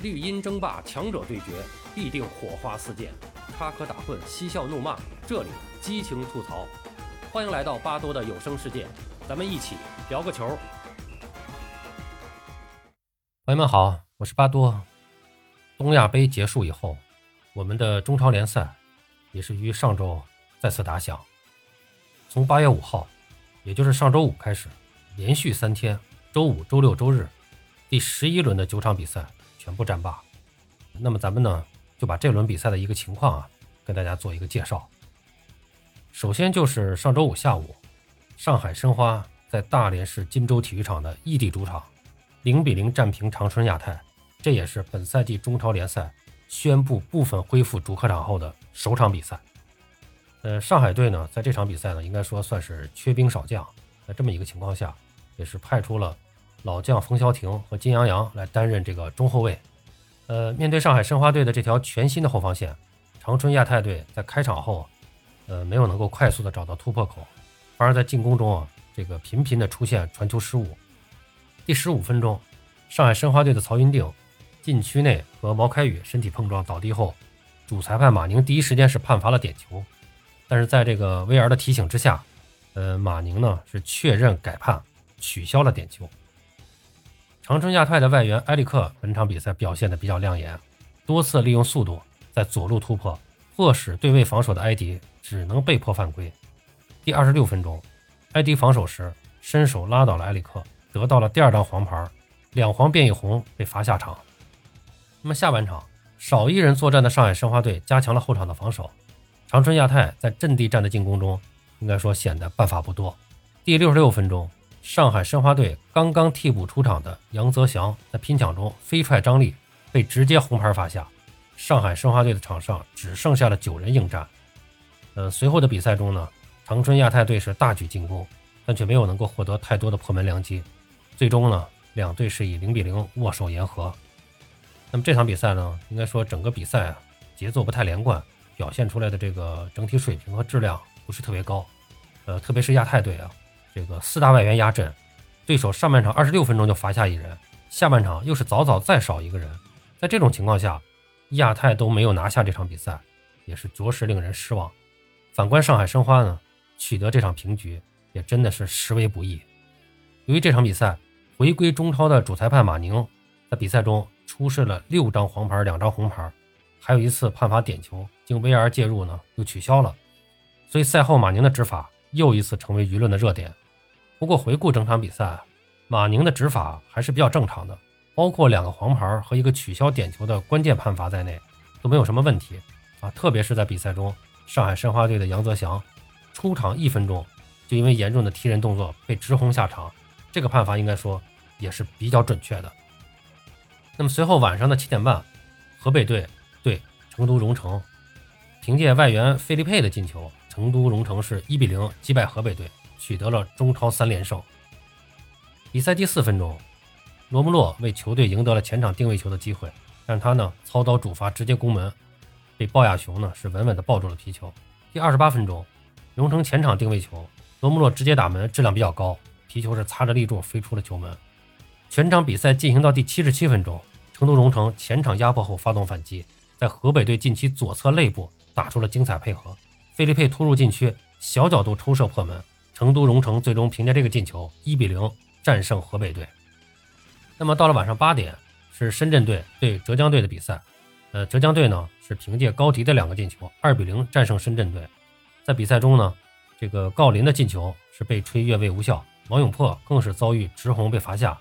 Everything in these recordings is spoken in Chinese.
绿茵争霸，强者对决，必定火花四溅，插科打诨，嬉笑怒骂，这里激情吐槽。欢迎来到巴多的有声世界，咱们一起聊个球。朋友们好，我是巴多。东亚杯结束以后，我们的中超联赛也是于上周再次打响。从八月五号，也就是上周五开始，连续三天，周五、周六、周日，第十一轮的九场比赛。全部战罢。那么咱们呢，就把这轮比赛的一个情况啊，跟大家做一个介绍。首先就是上周五下午，上海申花在大连市金州体育场的异地主场，零比零战平长春亚泰，这也是本赛季中超联赛宣布部分恢复主客场后的首场比赛。呃，上海队呢，在这场比赛呢，应该说算是缺兵少将，在这么一个情况下，也是派出了。老将冯潇霆和金阳洋来担任这个中后卫。呃，面对上海申花队的这条全新的后防线，长春亚泰队在开场后，呃，没有能够快速的找到突破口，反而在进攻中啊，这个频频的出现传球失误。第十五分钟，上海申花队的曹云定禁区内和毛开宇身体碰撞倒地后，主裁判马宁第一时间是判罚了点球，但是在这个 VR 的提醒之下，呃，马宁呢是确认改判，取消了点球。长春亚泰的外援埃里克本场比赛表现的比较亮眼，多次利用速度在左路突破，迫使对位防守的埃迪只能被迫犯规。第二十六分钟，埃迪防守时伸手拉倒了埃里克，得到了第二张黄牌，两黄变一红被罚下场。那么下半场少一人作战的上海申花队加强了后场的防守，长春亚泰在阵地战的进攻中应该说显得办法不多。第六十六分钟。上海申花队刚刚替补出场的杨泽祥在拼抢中飞踹张力，被直接红牌罚下。上海申花队的场上只剩下了九人应战。呃，随后的比赛中呢，长春亚泰队是大举进攻，但却没有能够获得太多的破门良机。最终呢，两队是以零比零握手言和。那么这场比赛呢，应该说整个比赛啊节奏不太连贯，表现出来的这个整体水平和质量不是特别高。呃，特别是亚泰队啊。这个四大外援压阵，对手上半场二十六分钟就罚下一人，下半场又是早早再少一个人，在这种情况下，亚太都没有拿下这场比赛，也是着实令人失望。反观上海申花呢，取得这场平局也真的是实为不易。由于这场比赛回归中超的主裁判马宁在比赛中出示了六张黄牌、两张红牌，还有一次判罚点球，经 VR 介入呢又取消了，所以赛后马宁的执法又一次成为舆论的热点。不过回顾整场比赛，马宁的执法还是比较正常的，包括两个黄牌和一个取消点球的关键判罚在内，都没有什么问题啊。特别是在比赛中，上海申花队的杨泽祥出场一分钟就因为严重的踢人动作被直红下场，这个判罚应该说也是比较准确的。那么随后晚上的七点半，河北队对成都蓉城，凭借外援费利佩的进球，成都蓉城是一比零击败河北队。取得了中超三连胜。比赛第四分钟，罗姆洛为球队赢得了前场定位球的机会，但他呢操刀主罚直接攻门，被鲍亚雄呢是稳稳的抱住了皮球。第二十八分钟，荣城前场定位球，罗姆洛直接打门，质量比较高，皮球是擦着立柱飞出了球门。全场比赛进行到第七十七分钟，成都荣城前场压迫后发动反击，在河北队禁区左侧肋部打出了精彩配合，费利佩突入禁区，小角度抽射破门。成都蓉城最终凭借这个进球，一比零战胜河北队。那么到了晚上八点，是深圳队对浙江队的比赛。呃，浙江队呢是凭借高迪的两个进球，二比零战胜深圳队。在比赛中呢，这个郜林的进球是被吹越位无效，王永珀更是遭遇直红被罚下。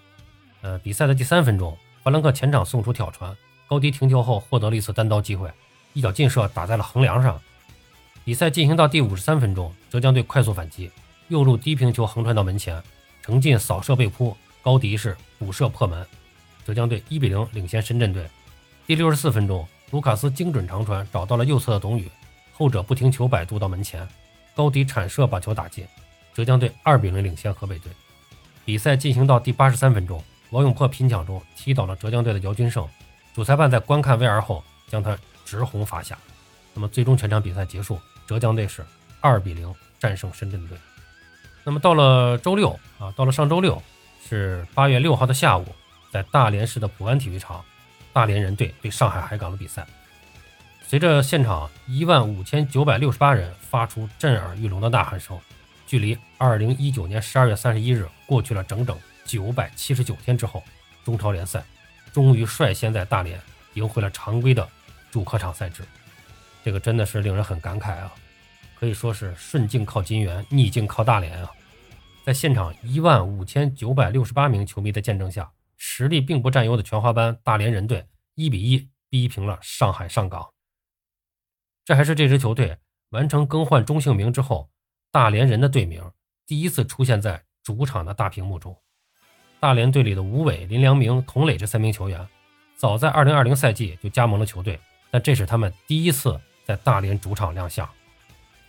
呃，比赛的第三分钟，法兰克前场送出挑传，高迪停球后获得了一次单刀机会，一脚劲射打在了横梁上。比赛进行到第五十三分钟，浙江队快速反击。右路低平球横传到门前，程进扫射被扑，高迪是补射破门，浙江队一比零领先深圳队。第六十四分钟，卢卡斯精准长传找到了右侧的董宇，后者不停球摆渡到门前，高迪铲射把球打进，浙江队二比零领先河北队。比赛进行到第八十三分钟，王永珀拼抢中踢倒了浙江队的姚军胜，主裁判在观看 VR 后将他直红罚下。那么最终全场比赛结束，浙江队是二比零战胜深圳队。那么到了周六啊，到了上周六，是八月六号的下午，在大连市的普安体育场，大连人队对上海海港的比赛。随着现场一万五千九百六十八人发出震耳欲聋的呐喊声，距离二零一九年十二月三十一日过去了整整九百七十九天之后，中超联赛终于率先在大连赢回了常规的主客场赛制。这个真的是令人很感慨啊！可以说是顺境靠金元，逆境靠大连啊！在现场一万五千九百六十八名球迷的见证下，实力并不占优的全华班大连人队一比一逼平了上海上港。这还是这支球队完成更换中性名之后，大连人的队名第一次出现在主场的大屏幕中。大连队里的吴伟、林良铭、童磊这三名球员，早在二零二零赛季就加盟了球队，但这是他们第一次在大连主场亮相。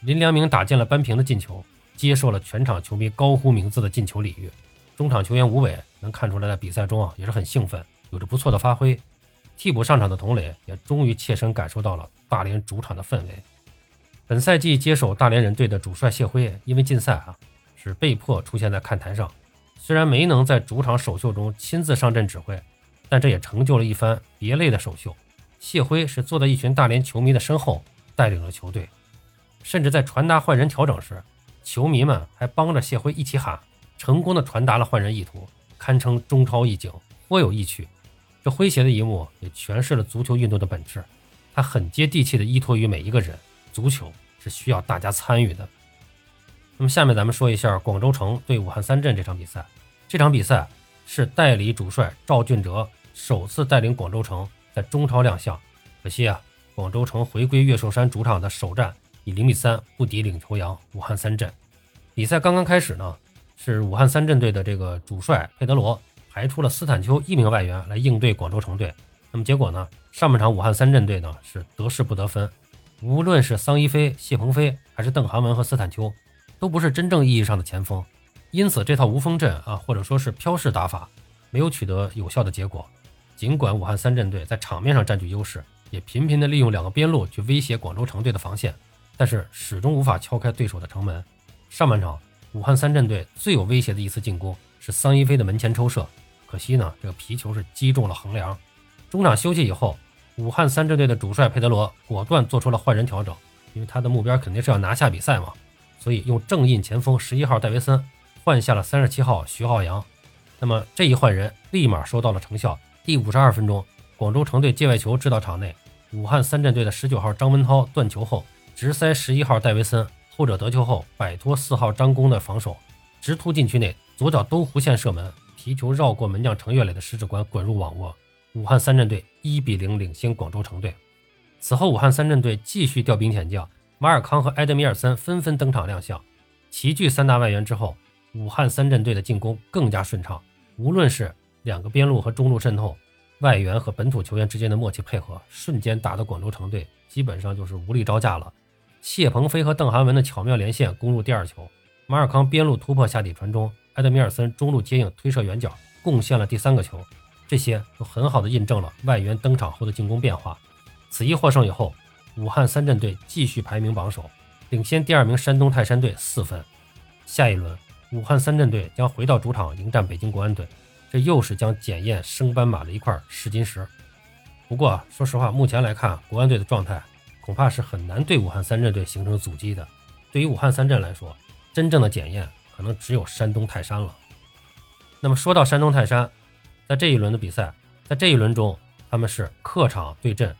林良铭打进了扳平的进球。接受了全场球迷高呼名字的进球礼遇，中场球员吴伟能看出来，在比赛中啊也是很兴奋，有着不错的发挥。替补上场的童磊也终于切身感受到了大连主场的氛围。本赛季接手大连人队的主帅谢辉，因为禁赛啊，是被迫出现在看台上。虽然没能在主场首秀中亲自上阵指挥，但这也成就了一番别类的首秀。谢辉是坐在一群大连球迷的身后带领了球队，甚至在传达换人调整时。球迷们还帮着谢辉一起喊，成功的传达了换人意图，堪称中超一景，颇有意趣。这诙谐的一幕也诠释了足球运动的本质，它很接地气的依托于每一个人。足球是需要大家参与的。那么下面咱们说一下广州城对武汉三镇这场比赛。这场比赛是代理主帅赵俊哲首次带领广州城在中超亮相，可惜啊，广州城回归越秀山主场的首战。以零比三不敌领头羊武汉三镇。比赛刚刚开始呢，是武汉三镇队的这个主帅佩德罗排出了斯坦丘一名外援来应对广州城队。那么结果呢，上半场武汉三镇队呢是得势不得分，无论是桑一飞、谢鹏飞，还是邓涵文和斯坦丘，都不是真正意义上的前锋。因此，这套无锋阵啊，或者说是飘式打法，没有取得有效的结果。尽管武汉三镇队在场面上占据优势，也频频的利用两个边路去威胁广州城队的防线。但是始终无法敲开对手的城门。上半场，武汉三镇队最有威胁的一次进攻是桑一飞的门前抽射，可惜呢，这个皮球是击中了横梁。中场休息以后，武汉三镇队的主帅佩德罗果断做出了换人调整，因为他的目标肯定是要拿下比赛嘛，所以用正印前锋十一号戴维森换下了三十七号徐浩洋。那么这一换人立马收到了成效。第五十二分钟，广州城队界外球制到场内，武汉三镇队的十九号张文涛断球后。直塞十一号戴维森，后者得球后摆脱四号张弓的防守，直突禁区内，左脚兜弧线射门，皮球绕过门将程岳磊的十指关，滚入网窝。武汉三镇队一比零领先广州城队。此后，武汉三镇队继续调兵遣将，马尔康和埃德米尔森纷纷登场亮相，齐聚三大外援之后，武汉三镇队的进攻更加顺畅。无论是两个边路和中路渗透，外援和本土球员之间的默契配合，瞬间打得广州城队基本上就是无力招架了。谢鹏飞和邓涵文的巧妙连线攻入第二球，马尔康边路突破下底传中，埃德米尔森中路接应推射远角，贡献了第三个球。这些都很好的印证了外援登场后的进攻变化。此役获胜以后，武汉三镇队继续排名榜首，领先第二名山东泰山队四分。下一轮，武汉三镇队将回到主场迎战北京国安队，这又是将检验升班马的一块试金石。不过，说实话，目前来看，国安队的状态。恐怕是很难对武汉三镇队形成阻击的。对于武汉三镇来说，真正的检验可能只有山东泰山了。那么说到山东泰山，在这一轮的比赛，在这一轮中，他们是客场对阵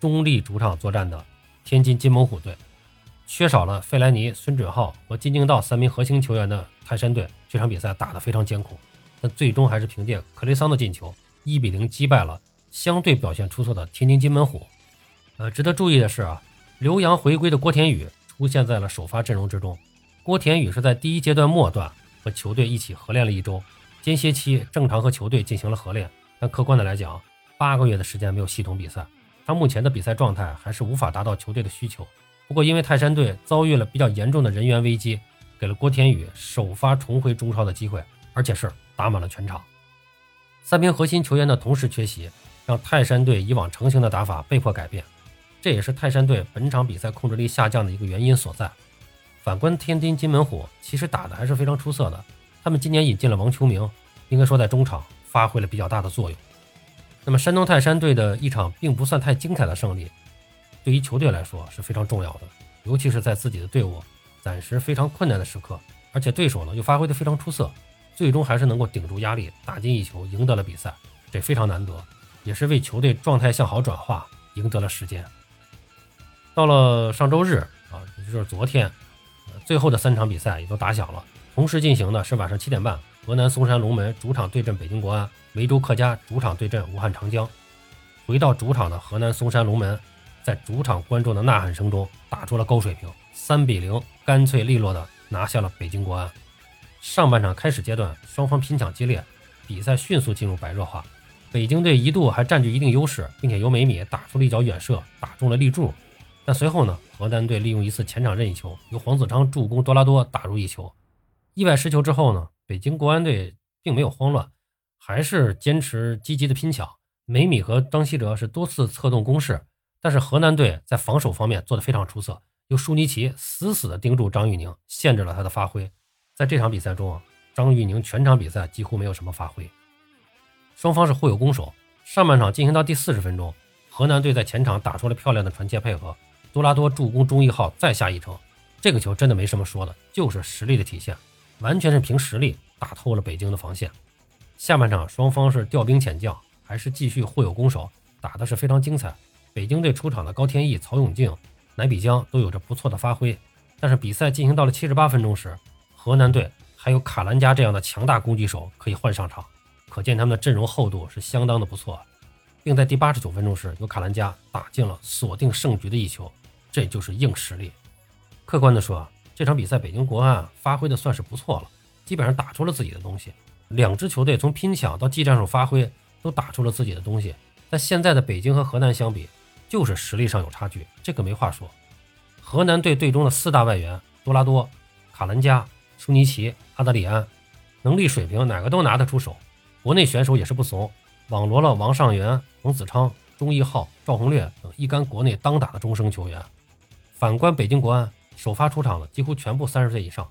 中立主场作战的天津金猛虎队。缺少了费莱尼、孙准浩和金敬道三名核心球员的泰山队，这场比赛打得非常艰苦，但最终还是凭借克雷桑的进球，一比零击败了相对表现出色的天津金门虎。呃，值得注意的是啊，留洋回归的郭田雨出现在了首发阵容之中。郭田雨是在第一阶段末段和球队一起合练了一周，间歇期正常和球队进行了合练，但客观的来讲，八个月的时间没有系统比赛，他目前的比赛状态还是无法达到球队的需求。不过，因为泰山队遭遇了比较严重的人员危机，给了郭田雨首发重回中超的机会，而且是打满了全场。三名核心球员的同时缺席，让泰山队以往成型的打法被迫改变。这也是泰山队本场比赛控制力下降的一个原因所在。反观天津金门虎，其实打的还是非常出色的。他们今年引进了王秋明，应该说在中场发挥了比较大的作用。那么山东泰山队的一场并不算太精彩的胜利，对于球队来说是非常重要的，尤其是在自己的队伍暂时非常困难的时刻，而且对手呢又发挥的非常出色，最终还是能够顶住压力，打进一球，赢得了比赛，这非常难得，也是为球队状态向好转化赢得了时间。到了上周日啊，也就是昨天，最后的三场比赛也都打响了，同时进行的是晚上七点半。河南嵩山龙门主场对阵北京国安，梅州客家主场对阵武汉长江。回到主场的河南嵩山龙门，在主场观众的呐喊声中打出了高水平，三比零干脆利落的拿下了北京国安。上半场开始阶段，双方拼抢激烈，比赛迅速进入白热化。北京队一度还占据一定优势，并且由梅米打出了一脚远射，打中了立柱。但随后呢，河南队利用一次前场任意球，由黄子昌助攻多拉多打入一球。意外失球之后呢？北京国安队并没有慌乱，还是坚持积极的拼抢。梅米和张稀哲是多次策动攻势，但是河南队在防守方面做得非常出色，由舒尼奇死死地盯住张玉宁，限制了他的发挥。在这场比赛中啊，张玉宁全场比赛几乎没有什么发挥。双方是互有攻守。上半场进行到第四十分钟，河南队在前场打出了漂亮的传切配合，多拉多助攻钟义浩再下一城。这个球真的没什么说的，就是实力的体现。完全是凭实力打透了北京的防线。下半场双方是调兵遣将，还是继续互有攻守，打的是非常精彩。北京队出场的高天意、曹永静、乃比江都有着不错的发挥。但是比赛进行到了七十八分钟时，河南队还有卡兰加这样的强大攻击手可以换上场，可见他们的阵容厚度是相当的不错。并在第八十九分钟时，由卡兰加打进了锁定胜局的一球，这就是硬实力。客观的说。这场比赛，北京国安发挥的算是不错了，基本上打出了自己的东西。两支球队从拼抢到技战术发挥，都打出了自己的东西。但现在的北京和河南相比，就是实力上有差距，这个没话说。河南队队中的四大外援多拉多、卡兰加、苏尼奇、阿德里安，能力水平哪个都拿得出手。国内选手也是不怂，网罗了王上元、冯子昌、钟义浩、赵宏略等一干国内当打的中生球员。反观北京国安。首发出场的几乎全部三十岁以上，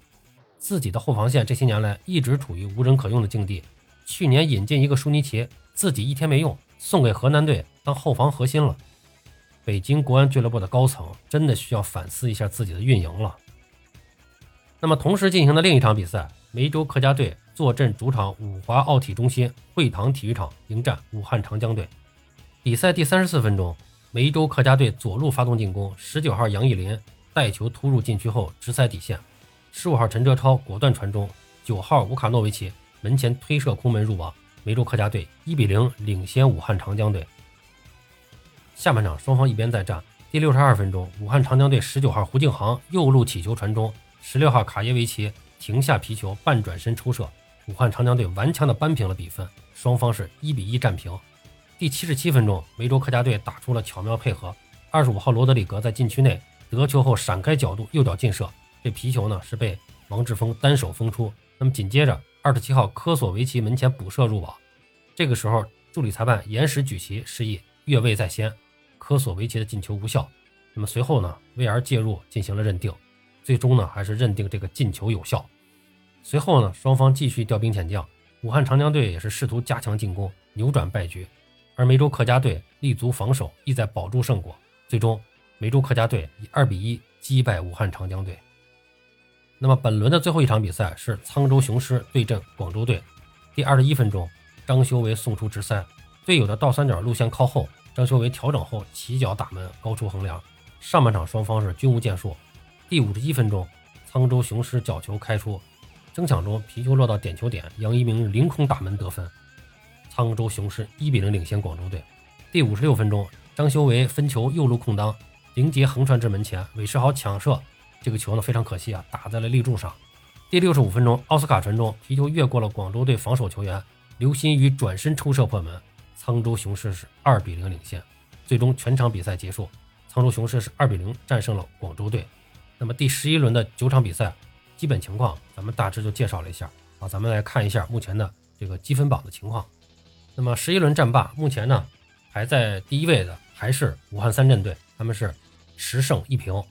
自己的后防线这些年来一直处于无人可用的境地。去年引进一个舒尼奇，自己一天没用，送给河南队当后防核心了。北京国安俱乐部的高层真的需要反思一下自己的运营了。那么同时进行的另一场比赛，梅州客家队坐镇主场五华奥体中心会堂体育场迎战武汉长江队。比赛第三十四分钟，梅州客家队左路发动进攻，十九号杨义林。带球突入禁区后直塞底线，十五号陈哲超果断传中，九号乌卡诺维奇门前推射空门入网，梅州客家队一比零领先武汉长江队。下半场双方一边再战，第六十二分钟，武汉长江队十九号胡敬航右路起球传中，十六号卡耶维奇停下皮球半转身抽射，武汉长江队顽强的扳平了比分，双方是一比一战平。第七十七分钟，梅州客家队打出了巧妙配合，二十五号罗德里格在禁区内。得球后闪开角度，右脚劲射，这皮球呢是被王志峰单手封出。那么紧接着，二十七号科索维奇门前补射入网。这个时候，助理裁判延时举旗示意越位在先，科索维奇的进球无效。那么随后呢，VR 介入进行了认定，最终呢还是认定这个进球有效。随后呢，双方继续调兵遣将，武汉长江队也是试图加强进攻，扭转败局，而梅州客家队立足防守，意在保住胜果。最终。梅州客家队以二比一击败武汉长江队。那么本轮的最后一场比赛是沧州雄狮对阵广州队。第二十一分钟，张修为送出直塞，队友的倒三角路线靠后，张修为调整后起脚打门，高出横梁。上半场双方是均无建树。第五十一分钟，沧州雄狮角球开出，争抢中皮球落到点球点，杨一鸣凌空打门得分，沧州雄狮一比零领先广州队。第五十六分钟，张修为分球右路空当。林杰横传至门前，韦世豪抢射，这个球呢非常可惜啊，打在了立柱上。第六十五分钟，奥斯卡传中，皮球越过了广州队防守球员，刘鑫宇转身抽射破门，沧州雄狮是二比零领先。最终全场比赛结束，沧州雄狮是二比零战胜了广州队。那么第十一轮的九场比赛基本情况，咱们大致就介绍了一下啊，咱们来看一下目前的这个积分榜的情况。那么十一轮战罢，目前呢排在第一位的还是武汉三镇队，他们是。十胜一平，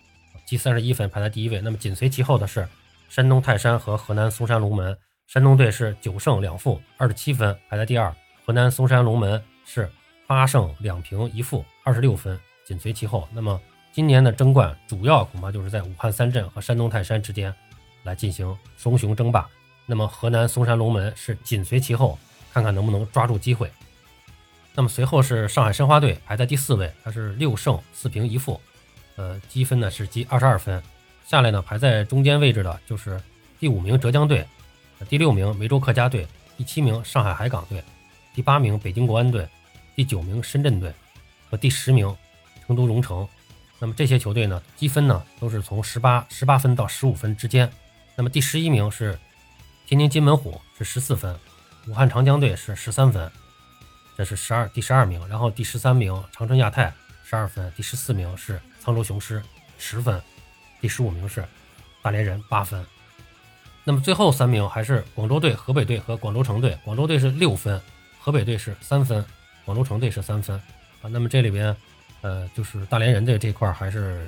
积三十一分，排在第一位。那么紧随其后的是山东泰山和河南嵩山龙门。山东队是九胜两负，二十七分，排在第二。河南嵩山龙门是八胜两平一负，二十六分，紧随其后。那么今年的争冠主要恐怕就是在武汉三镇和山东泰山之间来进行双雄争霸。那么河南嵩山龙门是紧随其后，看看能不能抓住机会。那么随后是上海申花队排在第四位，它是六胜四平一负，呃，积分呢是积二十二分。下来呢排在中间位置的就是第五名浙江队，第六名梅州客家队，第七名上海海港队，第八名北京国安队。第九名深圳队和第十名成都蓉城，那么这些球队呢，积分呢都是从十八十八分到十五分之间。那么第十一名是天津津门虎，是十四分；武汉长江队是十三分，这是十二第十二名。然后第十三名长春亚泰十二分，第十四名是沧州雄狮十分，第十五名是大连人八分。那么最后三名还是广州队、河北队和广州城队。广州队是六分，河北队是三分。广州城队是三分啊，那么这里边，呃，就是大连人队这块还是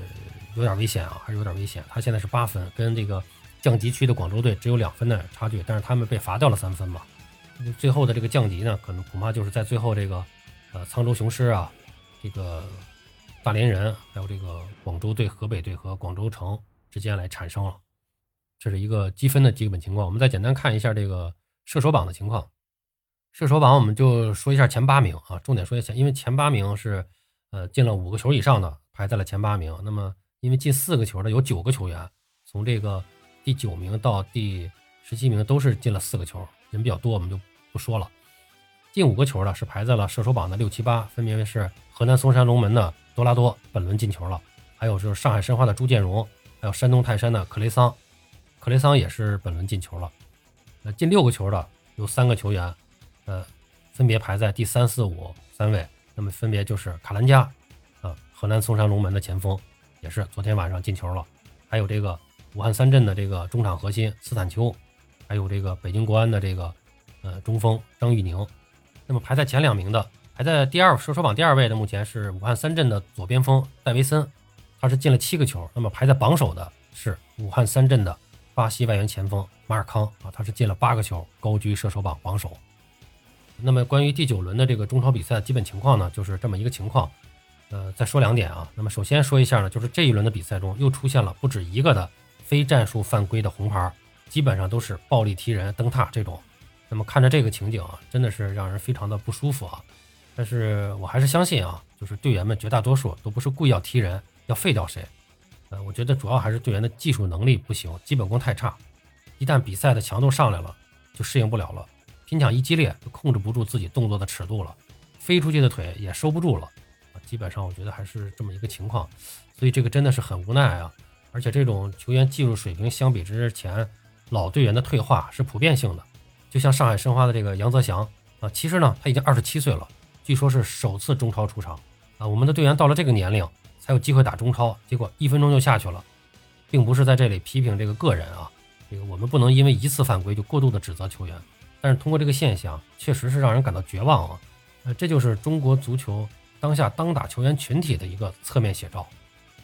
有点危险啊，还是有点危险。他现在是八分，跟这个降级区的广州队只有两分的差距，但是他们被罚掉了三分嘛。最后的这个降级呢，可能恐怕就是在最后这个，呃，沧州雄狮啊，这个大连人，还有这个广州队、河北队和广州城之间来产生了。这是一个积分的基本情况。我们再简单看一下这个射手榜的情况。射手榜我们就说一下前八名啊，重点说一下，因为前八名是呃进了五个球以上的排在了前八名。那么因为进四个球的有九个球员，从这个第九名到第十七名都是进了四个球，人比较多我们就不说了。进五个球的是排在了射手榜的六七八，分别是河南嵩山龙门的多拉多本轮进球了，还有就是上海申花的朱建荣，还有山东泰山的克雷桑，克雷桑也是本轮进球了。那进六个球的有三个球员。呃，分别排在第三、四、五三位，那么分别就是卡兰加，啊，河南嵩山龙门的前锋，也是昨天晚上进球了，还有这个武汉三镇的这个中场核心斯坦丘，还有这个北京国安的这个呃中锋张玉宁。那么排在前两名的，排在第二射手榜第二位的，目前是武汉三镇的左边锋戴维森，他是进了七个球。那么排在榜首的是武汉三镇的巴西外援前锋马尔康啊，他是进了八个球，高居射手榜榜首。那么关于第九轮的这个中超比赛的基本情况呢，就是这么一个情况。呃，再说两点啊。那么首先说一下呢，就是这一轮的比赛中又出现了不止一个的非战术犯规的红牌，基本上都是暴力踢人、蹬踏这种。那么看着这个情景啊，真的是让人非常的不舒服啊。但是我还是相信啊，就是队员们绝大多数都不是故意要踢人、要废掉谁。呃，我觉得主要还是队员的技术能力不行，基本功太差。一旦比赛的强度上来了，就适应不了了。拼抢一激烈，就控制不住自己动作的尺度了，飞出去的腿也收不住了啊！基本上我觉得还是这么一个情况，所以这个真的是很无奈啊！而且这种球员技术水平相比之前老队员的退化是普遍性的，就像上海申花的这个杨泽祥啊，其实呢他已经二十七岁了，据说是首次中超出场啊。我们的队员到了这个年龄才有机会打中超，结果一分钟就下去了，并不是在这里批评这个个人啊，这个我们不能因为一次犯规就过度的指责球员。但是通过这个现象，确实是让人感到绝望啊！呃，这就是中国足球当下当打球员群体的一个侧面写照。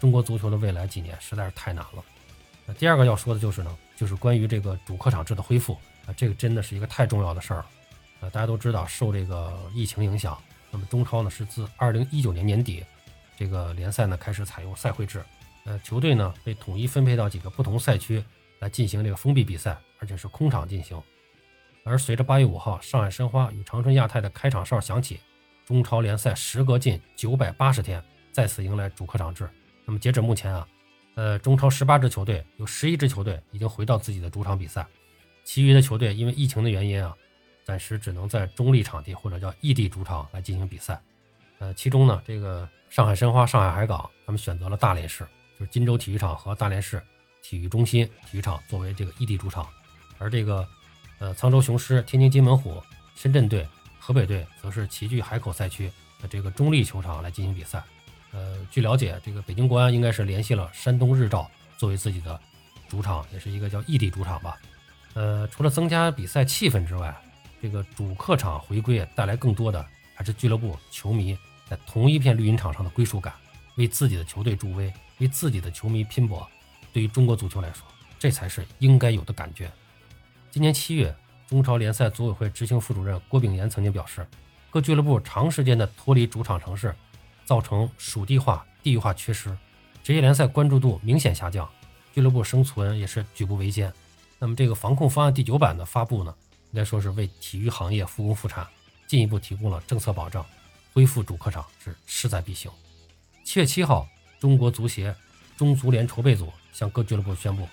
中国足球的未来几年实在是太难了。那第二个要说的就是呢，就是关于这个主客场制的恢复啊，这个真的是一个太重要的事儿了。呃，大家都知道，受这个疫情影响，那么中超呢是自二零一九年年底，这个联赛呢开始采用赛会制，呃，球队呢被统一分配到几个不同赛区来进行这个封闭比赛，而且是空场进行。而随着八月五号上海申花与长春亚泰的开场哨响起，中超联赛时隔近九百八十天再次迎来主客场制。那么截止目前啊，呃，中超十八支球队有十一支球队已经回到自己的主场比赛，其余的球队因为疫情的原因啊，暂时只能在中立场地或者叫异地主场来进行比赛。呃，其中呢，这个上海申花、上海海港他们选择了大连市，就是金州体育场和大连市体育中心体育场作为这个异地主场，而这个。呃，沧州雄狮、天津津门虎、深圳队、河北队则是齐聚海口赛区的这个中立球场来进行比赛。呃，据了解，这个北京国安应该是联系了山东日照作为自己的主场，也是一个叫异地主场吧。呃，除了增加比赛气氛之外，这个主客场回归带来更多的还是俱乐部球迷在同一片绿茵场上的归属感，为自己的球队助威，为自己的球迷拼搏。对于中国足球来说，这才是应该有的感觉。今年七月，中超联赛组委会执行副主任郭炳炎曾经表示，各俱乐部长时间的脱离主场城市，造成属地化、地域化缺失，职业联赛关注度明显下降，俱乐部生存也是举步维艰。那么这个防控方案第九版的发布呢，应该说是为体育行业复工复产进一步提供了政策保障，恢复主客场是势在必行。七月七号，中国足协中足联筹备组向各俱乐部宣布，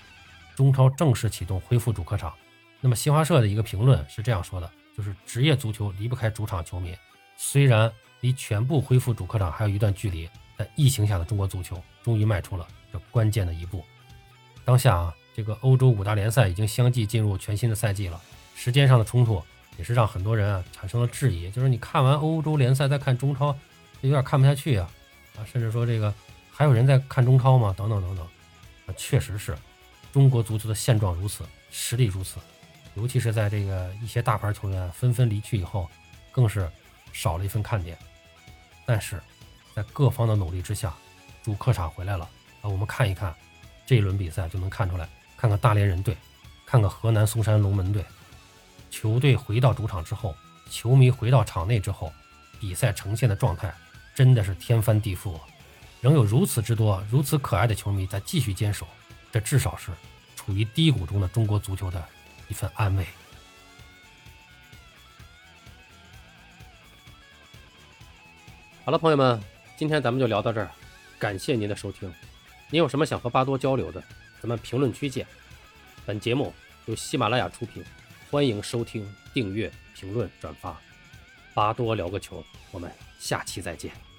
中超正式启动恢复主客场。那么新华社的一个评论是这样说的。就是职业足球离不开主场球迷，虽然离全部恢复主客场还有一段距离，但疫情下的中国足球终于迈出了这关键的一步。当下啊，这个欧洲五大联赛已经相继进入全新的赛季了，时间上的冲突也是让很多人啊产生了质疑，就是你看完欧洲联赛再看中超，有点看不下去啊啊，甚至说这个还有人在看中超吗？等等等等，啊，确实是中国足球的现状如此，实力如此。尤其是在这个一些大牌球员纷纷离去以后，更是少了一份看点。但是，在各方的努力之下，主客场回来了啊！我们看一看这一轮比赛就能看出来，看看大连人队，看看河南嵩山龙门队，球队回到主场之后，球迷回到场内之后，比赛呈现的状态真的是天翻地覆。仍有如此之多、如此可爱的球迷在继续坚守，这至少是处于低谷中的中国足球的。一份安慰。好了，朋友们，今天咱们就聊到这儿，感谢您的收听。您有什么想和巴多交流的，咱们评论区见。本节目由喜马拉雅出品，欢迎收听、订阅、评论、转发。巴多聊个球，我们下期再见。